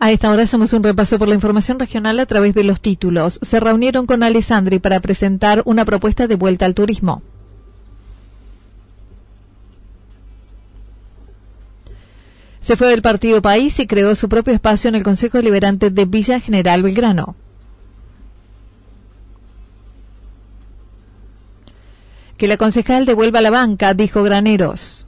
A esta hora hacemos un repaso por la información regional a través de los títulos. Se reunieron con Alessandri para presentar una propuesta de vuelta al turismo. Se fue del Partido País y creó su propio espacio en el Consejo Liberante de Villa General Belgrano. Que la concejal devuelva la banca, dijo Graneros.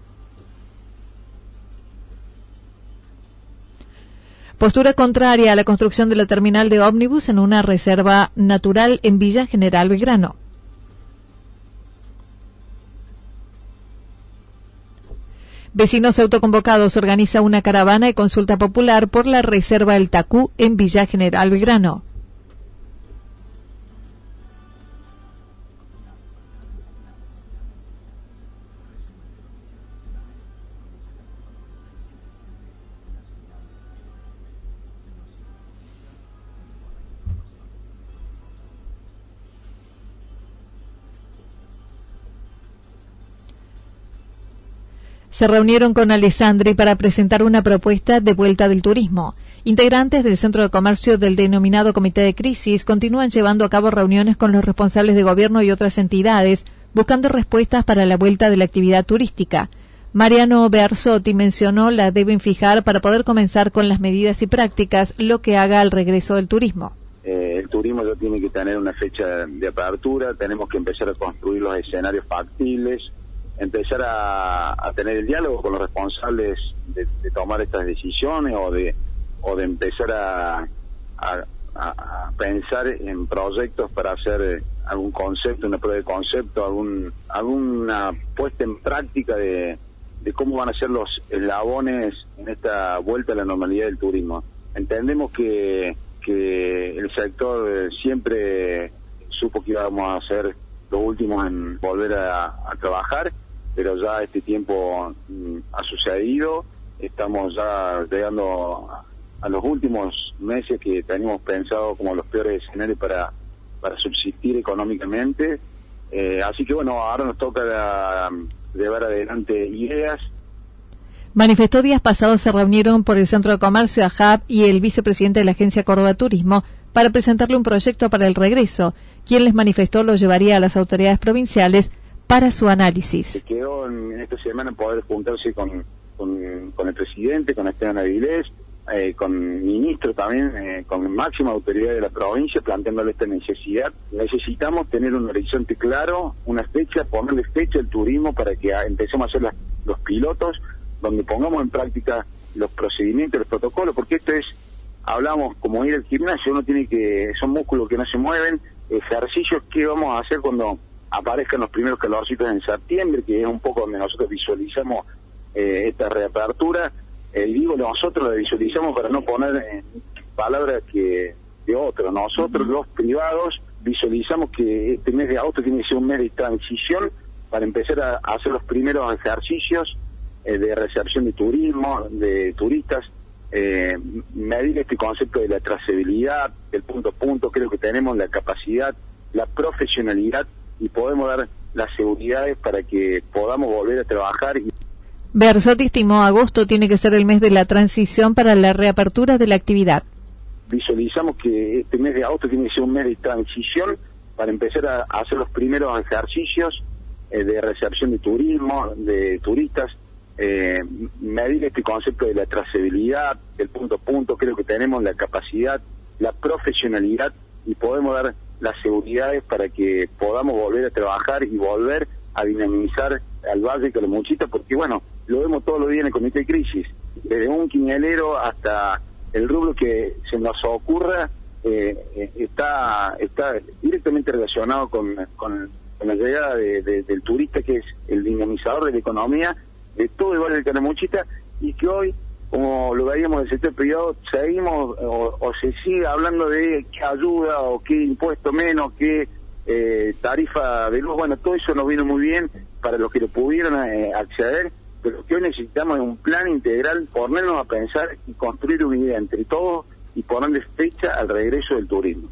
Postura contraria a la construcción de la terminal de ómnibus en una reserva natural en Villa General Belgrano. Vecinos autoconvocados organiza una caravana y consulta popular por la reserva El Tacú en Villa General Belgrano. Se reunieron con Alessandri para presentar una propuesta de vuelta del turismo. Integrantes del Centro de Comercio del denominado Comité de Crisis continúan llevando a cabo reuniones con los responsables de gobierno y otras entidades, buscando respuestas para la vuelta de la actividad turística. Mariano Bersotti mencionó la deben fijar para poder comenzar con las medidas y prácticas lo que haga al regreso del turismo. Eh, el turismo ya tiene que tener una fecha de apertura, tenemos que empezar a construir los escenarios factibles, empezar a, tener el diálogo con los responsables de, tomar estas decisiones o de o de empezar a, pensar en proyectos para hacer eh, algún concepto, una prueba de concepto, algún alguna puesta en práctica de, cómo van a ser los eslabones en esta vuelta a la normalidad del turismo. Entendemos que, que el sector eh, siempre supo que íbamos a ser los últimos en volver a trabajar pero ya este tiempo mm, ha sucedido, estamos ya llegando a, los últimos meses que teníamos pensado como los peores escenarios para, para subsistir económicamente, eh, así que bueno, ahora nos toca llevar adelante ideas. Manifestó días pasados se reunieron por el Centro de Comercio AJAP y el vicepresidente de la Agencia Córdoba Turismo para presentarle un proyecto para el regreso. Quien les manifestó lo llevaría a las autoridades provinciales para su análisis. Se quedó en, esta semana poder juntarse con, con, el presidente, con Esteban Avilés, eh, con ministro también, eh, con máxima autoridad de la provincia, planteándole esta necesidad. Necesitamos tener un horizonte claro, una fecha, ponerle fecha al turismo para que empecemos a hacer los pilotos, donde pongamos en práctica los procedimientos, los protocolos, porque esto es, hablamos como ir al gimnasio, uno tiene que, son músculos que no se mueven, ejercicios que vamos a hacer cuando aparezcan los primeros calorcitos en septiembre, que es un poco donde nosotros visualizamos eh, esta reapertura. Eh, y digo nosotros la visualizamos para no poner en palabras que de otro. Nosotros los privados visualizamos que este mes de agosto tiene que ser un mes de transición para empezar a, hacer los primeros ejercicios eh, de recepción de turismo, de turistas, eh, medir este concepto de la trazabilidad, el punto a punto, creo que tenemos la capacidad, la profesionalidad y podemos dar las seguridades para que podamos volver a trabajar. Bersotti estimó agosto tiene que ser el mes de la transición para la reapertura de la actividad. Visualizamos que este mes de agosto tiene que ser un mes de transición para empezar a hacer los primeros ejercicios eh, de recepción de turismo, de turistas, eh, medir este concepto de la trazabilidad, del punto a punto, creo que tenemos la capacidad, la profesionalidad y podemos dar las seguridades para que podamos volver a trabajar y volver a dinamizar al Valle Calamuchita, porque bueno, lo vemos todos los días en el Comité de Crisis, desde un quinielero hasta el rubro que se nos ocurra, eh, eh, está, está directamente relacionado con, con, la llegada del turista, que es el dinamizador de la economía de todo el Valle de Calamuchita, y que hoy como lo veíamos desde este periodo, seguimos o, se sigue hablando de qué ayuda o qué impuesto menos, qué eh, tarifa de luz. Bueno, todo eso nos vino muy bien para los que lo pudieron eh, acceder, pero lo que hoy necesitamos es un plan integral, ponernos a pensar y construir una idea entre todos y ponerle fecha al regreso del turismo.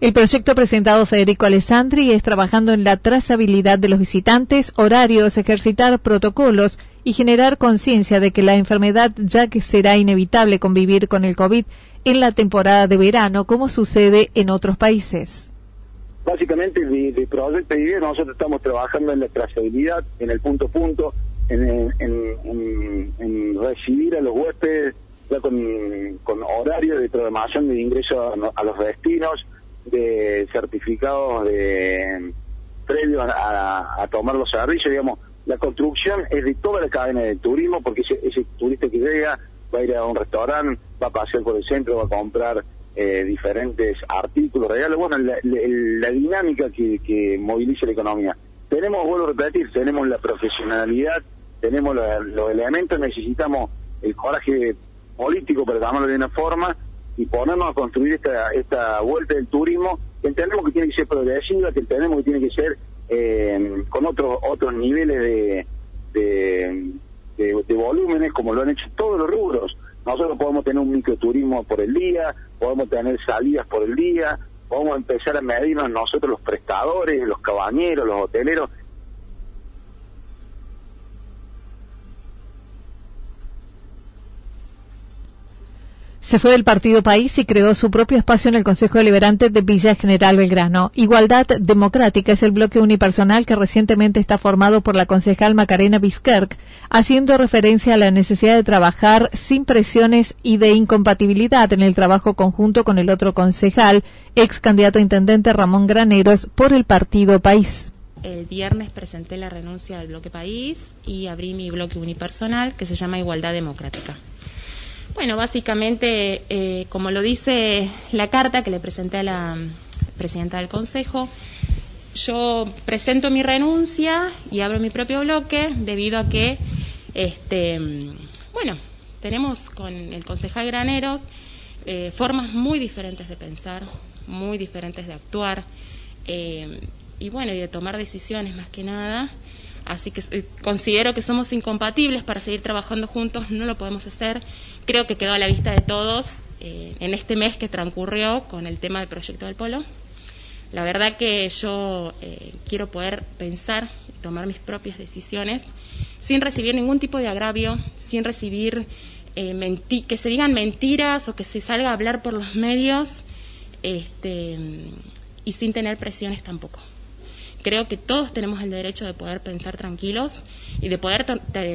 El proyecto presentado Federico Alessandri es trabajando en la trazabilidad de los visitantes, horarios, ejercitar protocolos y generar conciencia de que la enfermedad ya que será inevitable convivir con el COVID en la temporada de verano, como sucede en otros países. Básicamente, de, de Proyecto Vida nosotros estamos trabajando en la trazabilidad, en el punto punto, en, recibir a los huéspedes ya con, horario de programación de ingreso a, los destinos, de certificados de previos a, tomar los servicios, digamos, la construcción es de toda la cadena de turismo, porque ese, turista que llega va a ir a un restaurante, va a pasear por el centro, va a comprar eh, diferentes artículos, regalos, bueno, la, dinámica que, que moviliza la economía. Tenemos, vuelvo a repetir, tenemos la profesionalidad, tenemos los, elementos, necesitamos el coraje político, para llamarlo de una forma, y ponernos a construir esta, esta vuelta del turismo, que entendemos que tiene que ser progresiva, que entendemos que tiene que ser eh, con otros otros niveles de, de, volúmenes, como lo han hecho todos los rubros. Nosotros podemos tener un microturismo por el día, podemos tener salidas por el día, podemos empezar a medirnos nosotros los prestadores, los cabañeros, los hoteleros, Se fue del Partido País y creó su propio espacio en el Consejo Deliberante de Villa General Belgrano. Igualdad Democrática es el bloque unipersonal que recientemente está formado por la concejal Macarena Biskerk, haciendo referencia a la necesidad de trabajar sin presiones y de incompatibilidad en el trabajo conjunto con el otro concejal, ex candidato a intendente Ramón Graneros, por el Partido País. El viernes presenté la renuncia del bloque País y abrí mi bloque unipersonal que se llama Igualdad Democrática. Bueno, básicamente, eh, como lo dice la carta que le presenté a la presidenta del Consejo, yo presento mi renuncia y abro mi propio bloque debido a que, este, bueno, tenemos con el concejal Graneros eh, formas muy diferentes de pensar, muy diferentes de actuar eh, y bueno, y de tomar decisiones más que nada. Así que eh, considero que somos incompatibles para seguir trabajando juntos, no lo podemos hacer. Creo que quedó a la vista de todos eh, en este mes que transcurrió con el tema del proyecto del polo. La verdad que yo eh, quiero poder pensar y tomar mis propias decisiones sin recibir ningún tipo de agravio, sin recibir que se digan mentiras o que se salga a hablar por los medios este, y sin tener presiones tampoco. Creo que todos tenemos el derecho de poder pensar tranquilos y de poder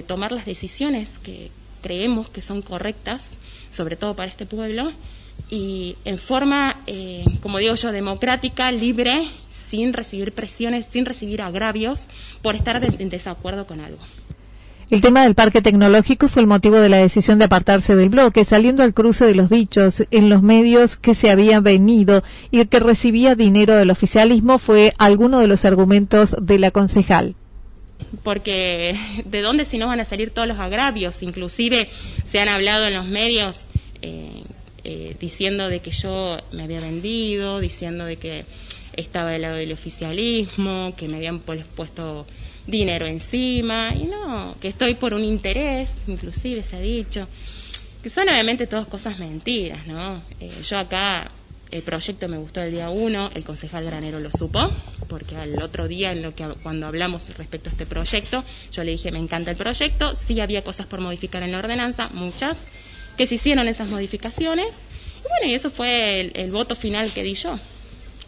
tomar las decisiones que creemos que son correctas, sobre todo para este pueblo, y en forma, eh, como digo yo, democrática, libre, sin recibir presiones, sin recibir agravios por estar en desacuerdo con algo. El tema del parque tecnológico fue el motivo de la decisión de apartarse del bloque, saliendo al cruce de los dichos en los medios que se había venido y que recibía dinero del oficialismo fue alguno de los argumentos de la concejal. Porque de dónde si no van a salir todos los agravios, inclusive se han hablado en los medios eh, eh, diciendo de que yo me había vendido, diciendo de que estaba del lado del oficialismo, que me habían puesto dinero encima, y no, que estoy por un interés, inclusive se ha dicho, que son obviamente todas cosas mentiras, ¿no? Eh, yo acá, el proyecto me gustó el día uno, el concejal Granero lo supo, porque al otro día, en lo que cuando hablamos respecto a este proyecto, yo le dije, me encanta el proyecto, sí había cosas por modificar en la ordenanza, muchas, que se hicieron esas modificaciones, y bueno, y eso fue el voto final que di yo.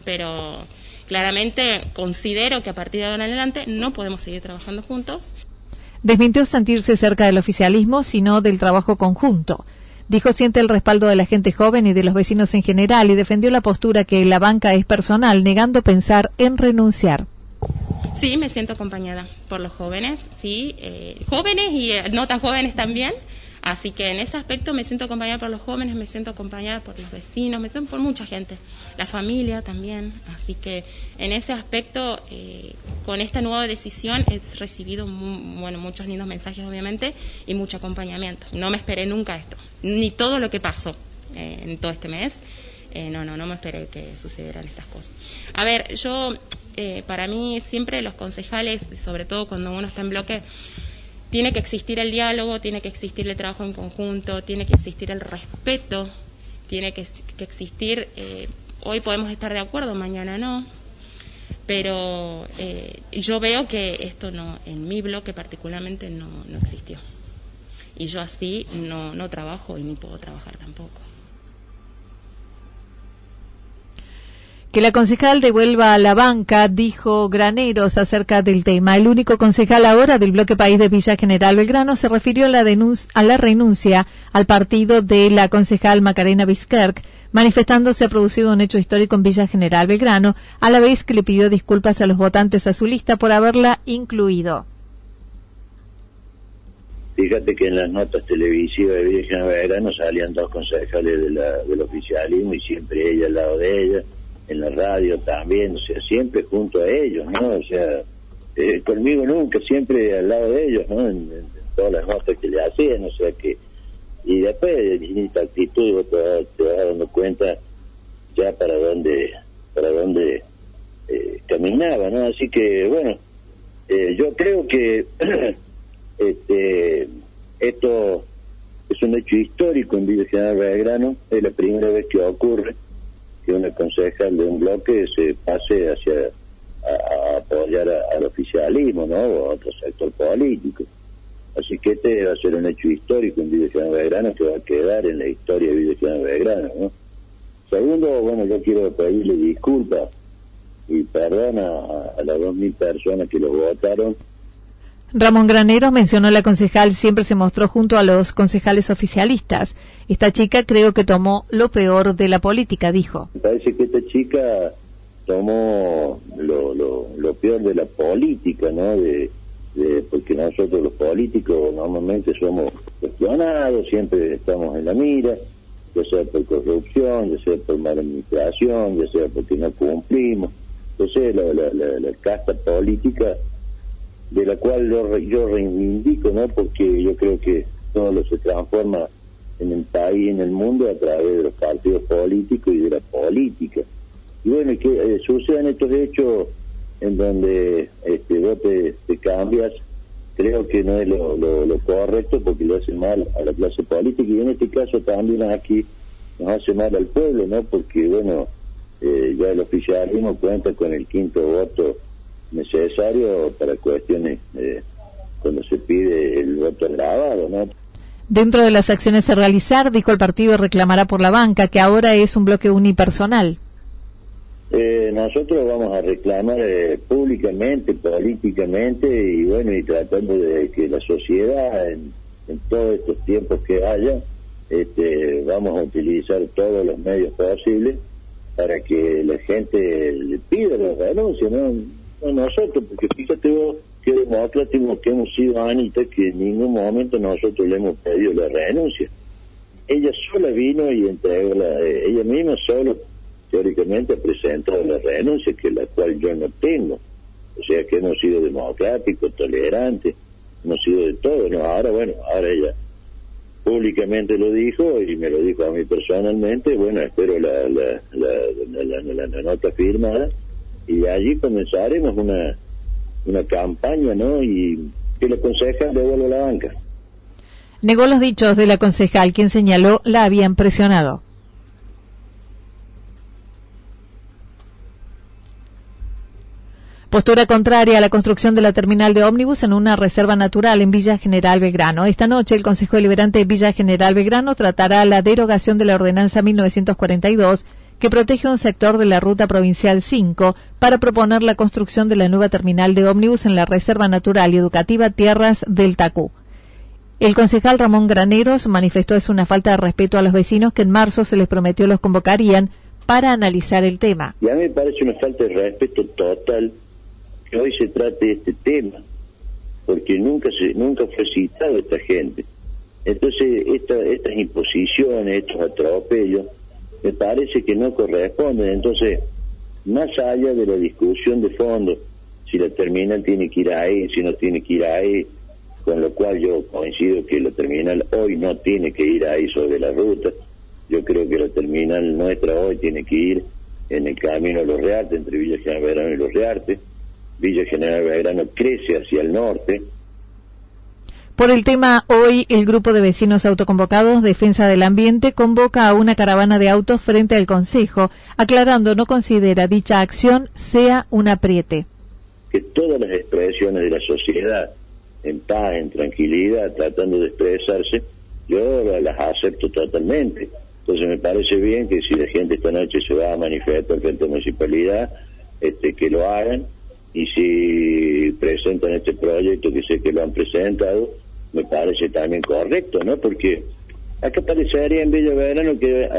Pero claramente considero que a partir de ahora en adelante no podemos seguir trabajando juntos. Desmintió sentirse cerca del oficialismo, sino del trabajo conjunto. Dijo siente el respaldo de la gente joven y de los vecinos en general y defendió la postura que la banca es personal, negando pensar en renunciar. Sí, me siento acompañada por los jóvenes, sí, eh, jóvenes y eh, no tan jóvenes también, Así que en ese aspecto me siento acompañada por los jóvenes, me siento acompañada por los vecinos, me siento por mucha gente, la familia también. Así que en ese aspecto, eh, con esta nueva decisión, he recibido bueno, muchos lindos mensajes, obviamente, y mucho acompañamiento. No me esperé nunca esto, ni todo lo que pasó eh, en todo este mes. Eh, no, no, no me esperé que sucedieran estas cosas. A ver, yo, para mí, siempre los concejales, sobre todo cuando uno está en bloque, tiene que existir el diálogo, tiene que existir el trabajo en conjunto, tiene que existir el respeto, tiene que, existir, eh, hoy podemos estar de acuerdo, mañana no, pero eh, yo veo que esto no, en mi bloque particularmente no, no existió. Y yo así no, no trabajo y ni puedo trabajar tampoco. Que la concejal devuelva a la banca, dijo Graneros acerca del tema. El único concejal ahora del bloque país de Villa General Belgrano se refirió a la, a la renuncia al partido de la concejal Macarena Vizquerc, manifestando se ha producido un hecho histórico en Villa General Belgrano, a la vez que le pidió disculpas a los votantes a su lista por haberla incluido. Fíjate que en las notas televisivas de Villa General Belgrano salían dos concejales de la, del oficialismo y siempre ella al lado de ella en la radio también, o sea, siempre junto a ellos, ¿no? O sea, eh, conmigo nunca, siempre al lado de ellos, ¿no? En, todas las notas que le hacían, o sea que, y después de distinta actitud te vas, te vas dando cuenta ya para dónde, para dónde eh, caminaba, ¿no? Así que, bueno, eh, yo creo que este esto es un hecho histórico en Villa General Belgrano, es la primera vez que ocurre que una concejal de un bloque se pase hacia a, apoyar al oficialismo, ¿no? O a otro sector político. Así que este va a ser un hecho histórico en Villa General Belgrano que va a quedar en la historia de Villa General Belgrano, ¿no? Segundo, bueno, yo quiero pedirle disculpas y perdón a, a las dos mil personas que lo votaron Ramón Granero mencionó la concejal siempre se mostró junto a los concejales oficialistas. Esta chica creo que tomó lo peor de la política, dijo. Me parece que esta chica tomó lo, lo, peor de la política, ¿no? De, porque nosotros los políticos normalmente somos cuestionados, siempre estamos en la mira, ya sea por corrupción, ya sea por mala administración, ya sea porque no cumplimos. Entonces la, la, la casta política de la cual yo, yo reivindico, ¿no? Porque yo creo que todo lo se transforma en el país, en el mundo, a través de los partidos políticos y de la política. Y bueno, que eh, sucedan estos hechos en donde este, vos te, cambias, creo que no es lo, lo, correcto porque le hace mal a la clase política y en este caso también aquí nos hace mal al pueblo, ¿no? Porque, bueno, eh, ya el oficialismo cuenta con el quinto voto necesario para cuestiones cuando se pide el voto grabado, ¿no? Dentro de las acciones a realizar, dijo el partido reclamará por la banca, que ahora es un bloque unipersonal. Eh, nosotros vamos a reclamar eh, públicamente, políticamente y bueno, y tratando de que la sociedad en, todos estos tiempos que haya, este, vamos a utilizar todos los medios posibles para que la gente le pida la renuncia, ¿no? Nosotros, porque fíjate vos que democrático que hemos sido Anita, que en ningún momento nosotros le hemos pedido la renuncia. Ella sola vino y entregó la, eh, ella misma solo teóricamente ha presentado la renuncia, que la cual yo no tengo. O sea que hemos sido democráticos, tolerantes, hemos sido de todo, ¿no? Ahora, bueno, ahora ella públicamente lo dijo y me lo dijo a mí personalmente, bueno, espero la, la, la, la nota firmada y allí comenzaremos una, una campaña, ¿no? Y que la concejal devuelva la banca. Negó los dichos de la concejal, quien señaló la habían presionado. Postura contraria a la construcción de la terminal de ómnibus en una reserva natural en Villa General Belgrano. Esta noche el Consejo Deliberante de Villa General Belgrano tratará la derogación de la Ordenanza 1942 que protege un sector de la Ruta Provincial 5 para proponer la construcción de la nueva terminal de ómnibus en la Reserva Natural y Educativa Tierras del Tacú. El concejal Ramón Graneros manifestó es una falta de respeto a los vecinos que en marzo se les prometió los convocarían para analizar el tema. Y a mí me parece una falta de respeto total que hoy se trate este tema, porque nunca se nunca fue citado esta gente. Entonces, estas imposiciones, estos atropellos, me parece que no corresponde. Entonces, más allá de la discusión de fondo, si la terminal tiene que ir ahí, si no tiene que ir ahí, con lo cual yo coincido que la terminal hoy no tiene que ir ahí sobre la ruta. Yo creo que la terminal nuestra hoy tiene que ir en el camino de los Reartes, entre Villa General Belgrano y los Reartes. Villa General Belgrano crece hacia el norte, Por el tema, hoy el grupo de vecinos autoconvocados Defensa del Ambiente convoca a una caravana de autos frente al Consejo, aclarando no considera dicha acción sea un apriete. Que todas las expresiones de la sociedad, en paz, en tranquilidad, tratando de expresarse, yo las acepto totalmente. Entonces me parece bien que si la gente esta noche se va a manifestar frente a la municipalidad, este, que lo hagan y si presentan este proyecto, que sé que lo han presentado, me parece también correcto, ¿no? Porque acá parecería en Villa Verano que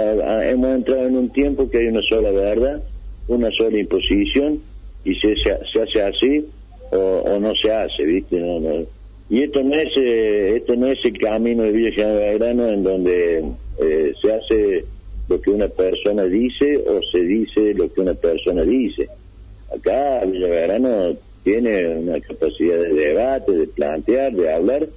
hemos entrado en un tiempo que hay una sola verdad, una sola imposición, y se, se, hace así o, no se hace, ¿viste? No, no. Y esto no es eh, esto no es el camino de Villa Verano en donde eh, se hace lo que una persona dice o se dice lo que una persona dice. Acá Villa Verano tiene una capacidad de debate, de plantear, de hablar,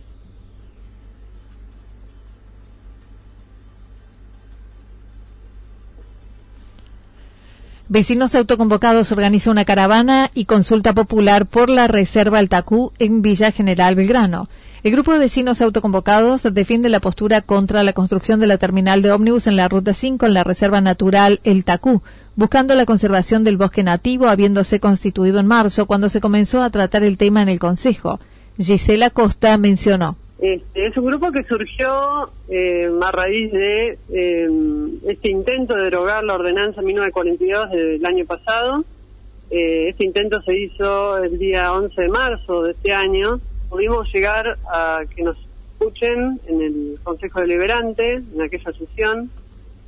Vecinos autoconvocados organiza una caravana y consulta popular por la Reserva Altacú en Villa General Belgrano. El grupo de vecinos autoconvocados defiende la postura contra la construcción de la terminal de ómnibus en la Ruta 5 en la Reserva Natural El Tacú, buscando la conservación del bosque nativo habiéndose constituido en marzo cuando se comenzó a tratar el tema en el Consejo. Gisela Costa mencionó. Este, es un grupo que surgió eh, a raíz de eh, este intento de derogar la ordenanza 1942 del año pasado. Eh, este intento se hizo el día 11 de marzo de este año. Pudimos llegar a que nos escuchen en el Consejo Deliberante, en aquella sesión.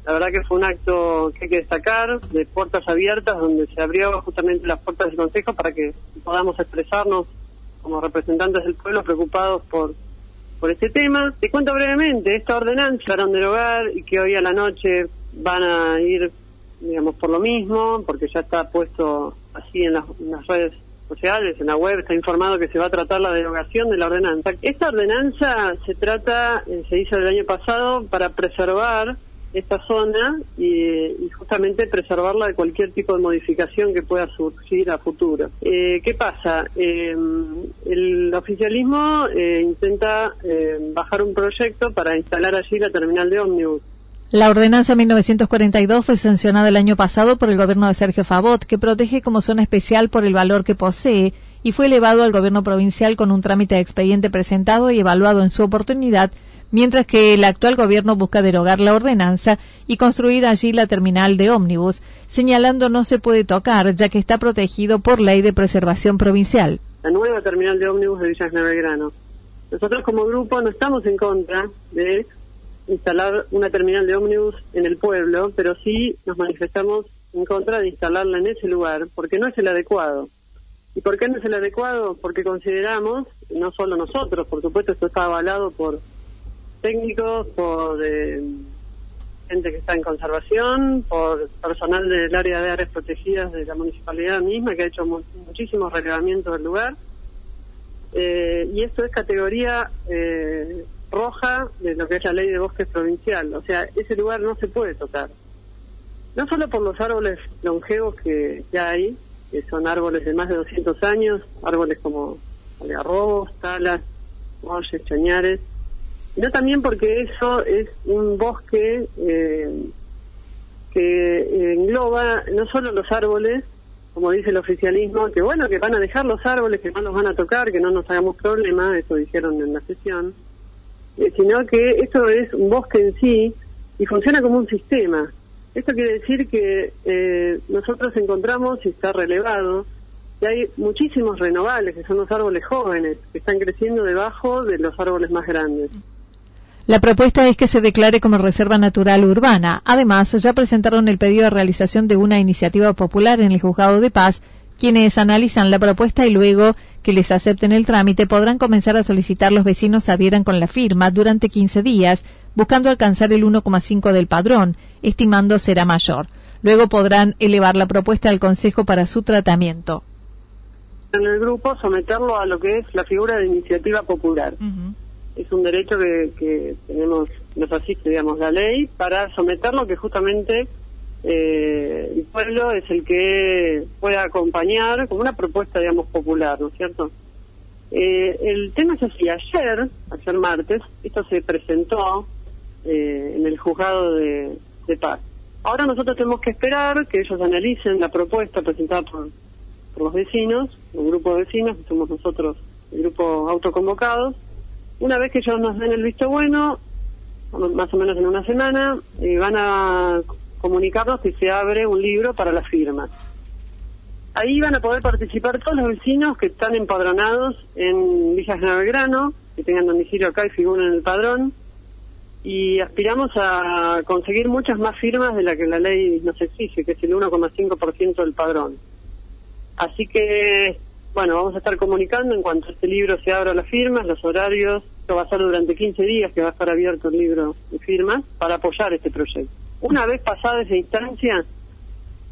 La verdad que fue un acto que hay que destacar, de puertas abiertas, donde se abrió justamente las puertas del Consejo para que podamos expresarnos como representantes del pueblo preocupados por por este tema. Te cuento brevemente, esta ordenanza para derogar y que hoy a la noche van a ir, digamos, por lo mismo, porque ya está puesto así en las, redes sociales, en la web, está informado que se va a tratar la derogación de la ordenanza. Esta ordenanza se trata, eh, se hizo el año pasado para preservar esta zona y, justamente preservarla de cualquier tipo de modificación que pueda surgir a futuro. Eh, ¿Qué pasa? Eh, el oficialismo eh, intenta bajar un proyecto para instalar allí la terminal de ómnibus. La ordenanza 1942 fue sancionada el año pasado por el gobierno de Sergio Favot, que protege como zona especial por el valor que posee y fue elevado al gobierno provincial con un trámite de expediente presentado y evaluado en su oportunidad mientras que el actual gobierno busca derogar la ordenanza y construir allí la terminal de ómnibus, señalando no se puede tocar ya que está protegido por ley de preservación provincial. La nueva terminal de ómnibus de Villas Belgrano. Nosotros como grupo no estamos en contra de instalar una terminal de ómnibus en el pueblo, pero sí nos manifestamos en contra de instalarla en ese lugar, porque no es el adecuado. ¿Y por qué no es el adecuado? Porque consideramos, no solo nosotros, por supuesto esto está avalado por técnicos, por eh, gente que está en conservación, por personal del área de áreas protegidas de la municipalidad misma que ha hecho muchísimos relevamientos del lugar. Eh, y esto es categoría eh, roja de lo que es la ley de bosques provincial. O sea, ese lugar no se puede tocar. No solo por los árboles longevos que, ya hay, que son árboles de más de 200 años, árboles como algarrobos, talas, molles, chañares, sino también porque eso es un bosque eh, que engloba no solo los árboles, como dice el oficialismo, que bueno, que van a dejar los árboles, que no los van a tocar, que no nos hagamos problema, eso dijeron en la sesión, eh, sino que esto es un bosque en sí y funciona como un sistema. Esto quiere decir que eh, nosotros encontramos, y está relevado, que hay muchísimos renovables, que son los árboles jóvenes, que están creciendo debajo de los árboles más grandes. La propuesta es que se declare como reserva natural urbana. Además, ya presentaron el pedido de realización de una iniciativa popular en el Juzgado de Paz, quienes analizan la propuesta y luego que les acepten el trámite podrán comenzar a solicitar los vecinos adhieran con la firma durante 15 días, buscando alcanzar el 1,5 del padrón, estimando será mayor. Luego podrán elevar la propuesta al Consejo para su tratamiento. En el grupo someterlo a lo que es la figura de iniciativa popular es un derecho que, tenemos, nos asiste, digamos, la ley para someterlo que justamente eh, el pueblo es el que pueda acompañar como una propuesta, digamos, popular, ¿no es cierto? Eh, el tema es así, ayer, ayer martes, esto se presentó eh, en el juzgado de, paz. Ahora nosotros tenemos que esperar que ellos analicen la propuesta presentada por, por los vecinos, un grupo de vecinos, que somos nosotros el grupo autoconvocados. Una vez que ellos nos den el visto bueno, más o menos en una semana, van a comunicarnos que se abre un libro para las firmas. Ahí van a poder participar todos los vecinos que están empadronados en Villa General Belgrano, que tengan domicilio acá y figuran en el padrón. Y aspiramos a conseguir muchas más firmas de la que la ley nos exige, que es el 1,5% del padrón. Así que, bueno, vamos a estar comunicando en cuanto este libro se abra las firmas, los horarios. Esto va a ser durante 15 días que va a estar abierto el libro de firmas para apoyar este proyecto. Una vez pasada esa instancia,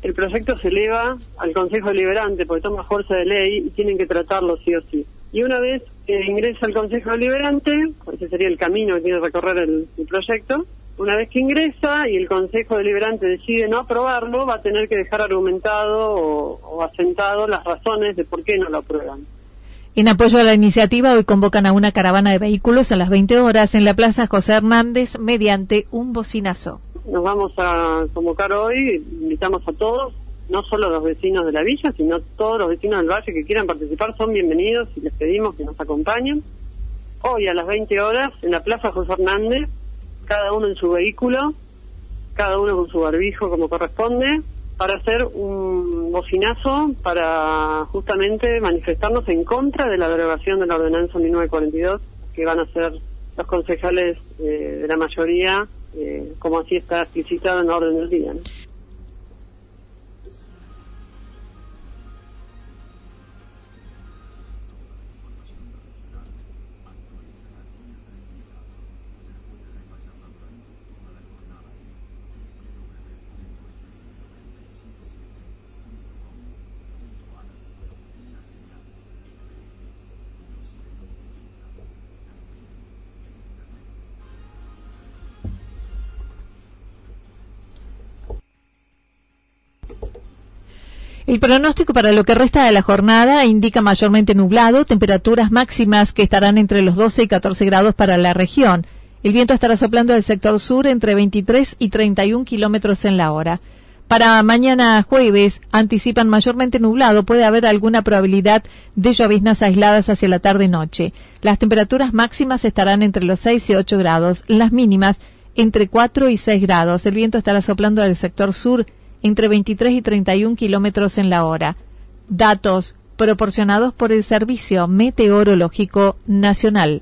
el proyecto se eleva al Consejo Deliberante porque toma fuerza de ley y tienen que tratarlo sí o sí. Y una vez que ingresa al Consejo Deliberante, ese sería el camino que tiene que recorrer el, proyecto, una vez que ingresa y el Consejo Deliberante decide no aprobarlo, va a tener que dejar argumentado o, o asentado las razones de por qué no lo aprueban. En apoyo a la iniciativa, hoy convocan a una caravana de vehículos a las 20 horas en la Plaza José Hernández mediante un bocinazo nos vamos a convocar hoy, invitamos a todos, no solo los vecinos de la villa, sino todos los vecinos del valle que quieran participar son bienvenidos y les pedimos que nos acompañen. Hoy a las 20 horas en la Plaza José Hernández, cada uno en su vehículo, cada uno con su barbijo como corresponde, para hacer un bocinazo para justamente manifestarnos en contra de la derogación de la ordenanza 1942 que van a ser los concejales eh, de la mayoría eh, como así está explicitado en la orden del día. El pronóstico para lo que resta de la jornada indica mayormente nublado, temperaturas máximas que estarán entre los 12 y 14 grados para la región. El viento estará soplando del sector sur entre 23 y 31 kilómetros en la hora. Para mañana jueves anticipan mayormente nublado, puede haber alguna probabilidad de lloviznas aisladas hacia la tarde-noche. Las temperaturas máximas estarán entre los 6 y 8 grados, las mínimas entre 4 y 6 grados. El viento estará soplando del sector sur entre 23 y 31 kilómetros en la hora. Datos proporcionados por el Servicio Meteorológico Nacional.